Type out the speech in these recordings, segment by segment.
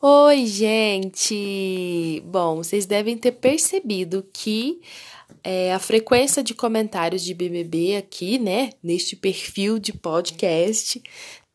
Oi, gente! Bom, vocês devem ter percebido que é, a frequência de comentários de BBB aqui, né, neste perfil de podcast,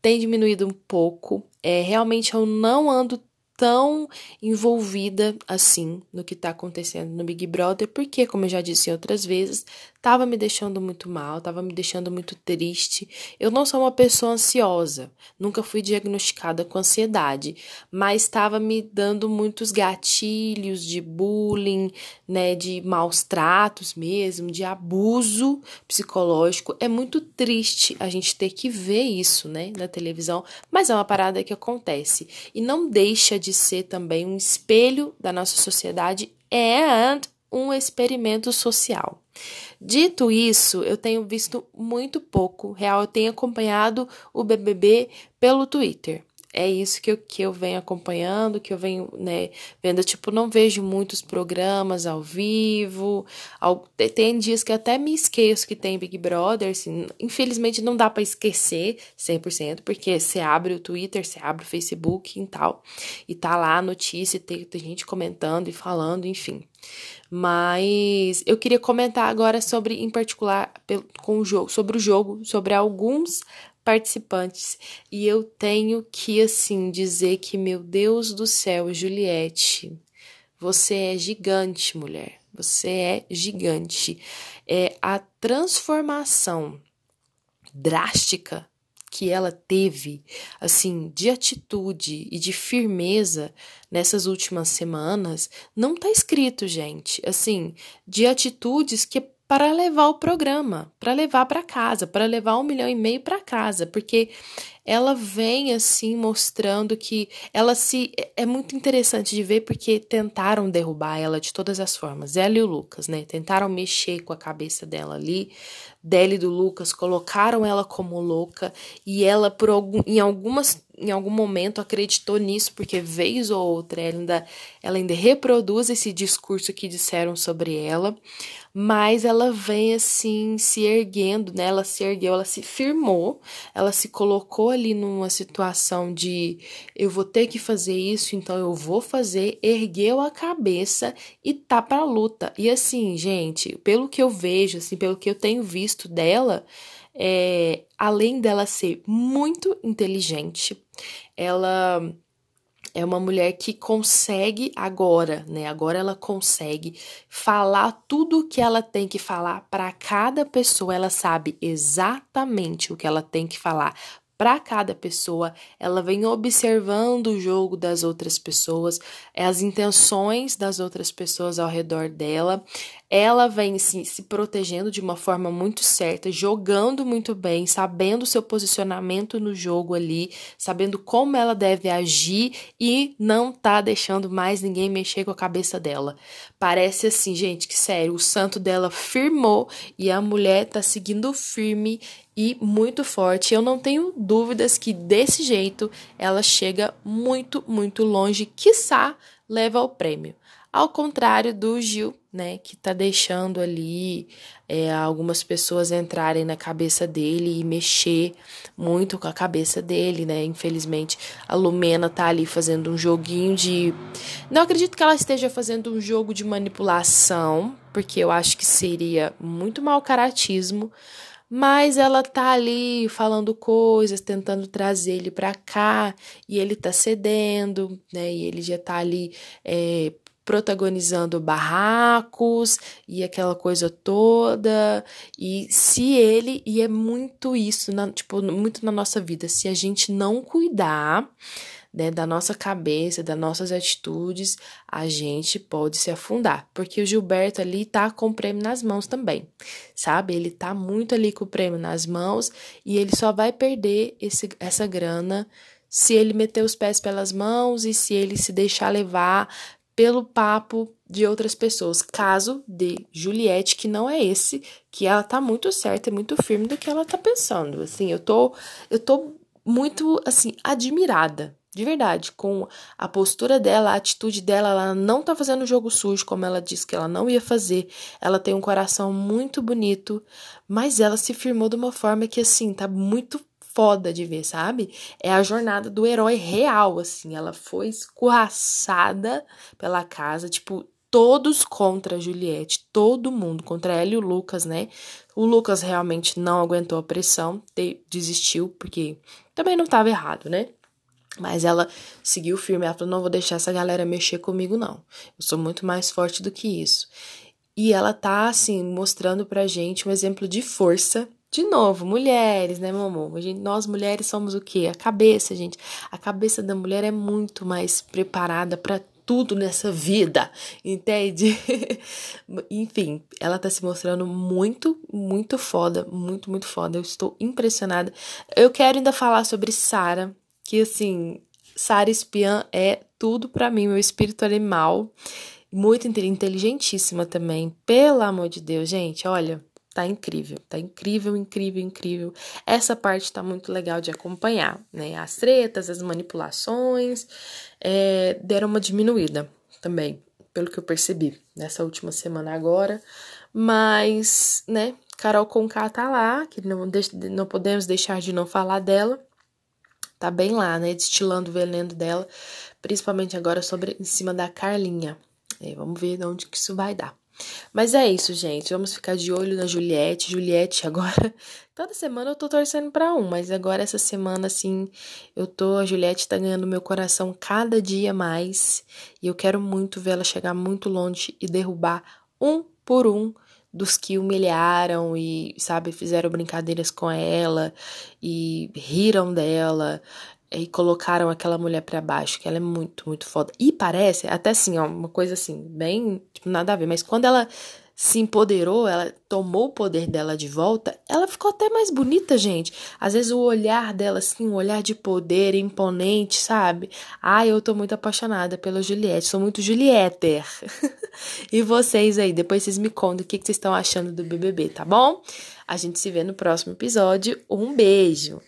tem diminuído um pouco. É, realmente eu não ando tão envolvida assim no que tá acontecendo no Big Brother, porque, como eu já disse outras vezes, tava me deixando muito mal, tava me deixando muito triste. Eu não sou uma pessoa ansiosa, nunca fui diagnosticada com ansiedade, mas estava me dando muitos gatilhos de bullying, né, de maus tratos mesmo, de abuso psicológico. É muito triste a gente ter que ver isso, né, na televisão, mas é uma parada que acontece e não deixa de ser também um espelho da nossa sociedade and um experimento social. Dito isso, eu tenho visto muito pouco, real, eu tenho acompanhado o BBB pelo Twitter. É isso que eu, que eu venho acompanhando, que eu venho né, vendo. Tipo, não vejo muitos programas ao vivo. Ao, tem dias que até me esqueço que tem Big Brother. Assim, infelizmente, não dá para esquecer 100%, porque você abre o Twitter, você abre o Facebook e tal. E tá lá a notícia, tem, tem gente comentando e falando, enfim. Mas eu queria comentar agora sobre, em particular, com o jogo, sobre o jogo, sobre alguns participantes. E eu tenho que, assim, dizer que, meu Deus do céu, Juliette, você é gigante, mulher. Você é gigante. É a transformação drástica que ela teve, assim, de atitude e de firmeza nessas últimas semanas, não tá escrito, gente. Assim, de atitudes que para levar o programa, para levar para casa, para levar um milhão e meio para casa, porque ela vem assim mostrando que ela se é muito interessante de ver porque tentaram derrubar ela de todas as formas, ela e o Lucas, né? Tentaram mexer com a cabeça dela ali, dela e do Lucas, colocaram ela como louca e ela por algum, em algumas em algum momento acreditou nisso, porque vez ou outra ela ainda, ela ainda reproduz esse discurso que disseram sobre ela, mas ela vem assim se erguendo, né? Ela se ergueu, ela se firmou, ela se colocou ali numa situação de eu vou ter que fazer isso, então eu vou fazer, ergueu a cabeça e tá pra luta. E assim, gente, pelo que eu vejo, assim, pelo que eu tenho visto dela, é, além dela ser muito inteligente, ela é uma mulher que consegue agora, né? Agora ela consegue falar tudo o que ela tem que falar para cada pessoa. Ela sabe exatamente o que ela tem que falar para cada pessoa, ela vem observando o jogo das outras pessoas, as intenções das outras pessoas ao redor dela, ela vem se, se protegendo de uma forma muito certa, jogando muito bem, sabendo seu posicionamento no jogo ali, sabendo como ela deve agir e não tá deixando mais ninguém mexer com a cabeça dela. Parece assim, gente, que sério, o santo dela firmou e a mulher tá seguindo firme e muito forte. Eu não tenho dúvidas que desse jeito ela chega muito, muito longe, quiçá leva ao prêmio. Ao contrário do Gil, né, que tá deixando ali é, algumas pessoas entrarem na cabeça dele e mexer muito com a cabeça dele, né? Infelizmente, a Lumena tá ali fazendo um joguinho de. Não acredito que ela esteja fazendo um jogo de manipulação, porque eu acho que seria muito mau caratismo. Mas ela tá ali falando coisas, tentando trazer ele para cá, e ele tá cedendo, né? E ele já tá ali é, protagonizando barracos e aquela coisa toda. E se ele, e é muito isso, na, tipo, muito na nossa vida, se a gente não cuidar, né, da nossa cabeça, das nossas atitudes, a gente pode se afundar. Porque o Gilberto ali tá com o prêmio nas mãos também, sabe? Ele tá muito ali com o prêmio nas mãos e ele só vai perder esse, essa grana se ele meter os pés pelas mãos e se ele se deixar levar pelo papo de outras pessoas. Caso de Juliette, que não é esse, que ela tá muito certa e muito firme do que ela tá pensando. Assim, eu tô eu tô muito assim admirada, de verdade, com a postura dela, a atitude dela, ela não tá fazendo jogo sujo como ela disse que ela não ia fazer. Ela tem um coração muito bonito, mas ela se firmou de uma forma que assim, tá muito foda de ver, sabe? É a jornada do herói real, assim. Ela foi escorraçada pela casa, tipo, todos contra a Juliette, todo mundo, contra ela e o Lucas, né? O Lucas realmente não aguentou a pressão, desistiu, porque também não estava errado, né? Mas ela seguiu firme, ela falou: não vou deixar essa galera mexer comigo, não. Eu sou muito mais forte do que isso. E ela tá, assim, mostrando pra gente um exemplo de força. De novo, mulheres, né? Gente, nós mulheres somos o quê? A cabeça, gente. A cabeça da mulher é muito mais preparada para tudo nessa vida, entende? Enfim, ela tá se mostrando muito, muito foda, muito, muito foda. Eu estou impressionada. Eu quero ainda falar sobre Sara, que assim, Sara Espiã é tudo para mim, meu espírito animal muito inteligentíssima também. Pelo amor de Deus, gente, olha, tá incrível, tá incrível, incrível, incrível. Essa parte tá muito legal de acompanhar, né? As tretas, as manipulações é, deram uma diminuída também, pelo que eu percebi nessa última semana agora. Mas, né, Carol Conká tá lá, que não, não podemos deixar de não falar dela. Tá bem lá, né, destilando o veneno dela, principalmente agora sobre em cima da Carlinha. É, vamos ver de onde que isso vai dar. Mas é isso, gente. Vamos ficar de olho na Juliette. Juliette, agora. Toda semana eu tô torcendo para um, mas agora essa semana, assim, eu tô. A Juliette tá ganhando meu coração cada dia mais. E eu quero muito ver ela chegar muito longe e derrubar um por um dos que humilharam e, sabe, fizeram brincadeiras com ela e riram dela e colocaram aquela mulher para baixo, que ela é muito, muito foda. E parece, até assim, ó, uma coisa assim, bem, tipo, nada a ver, mas quando ela se empoderou, ela tomou o poder dela de volta, ela ficou até mais bonita, gente. Às vezes o olhar dela, assim, um olhar de poder, imponente, sabe? Ai, eu tô muito apaixonada pela Juliette, sou muito Julieter. e vocês aí, depois vocês me contam o que, que vocês estão achando do BBB, tá bom? A gente se vê no próximo episódio. Um beijo!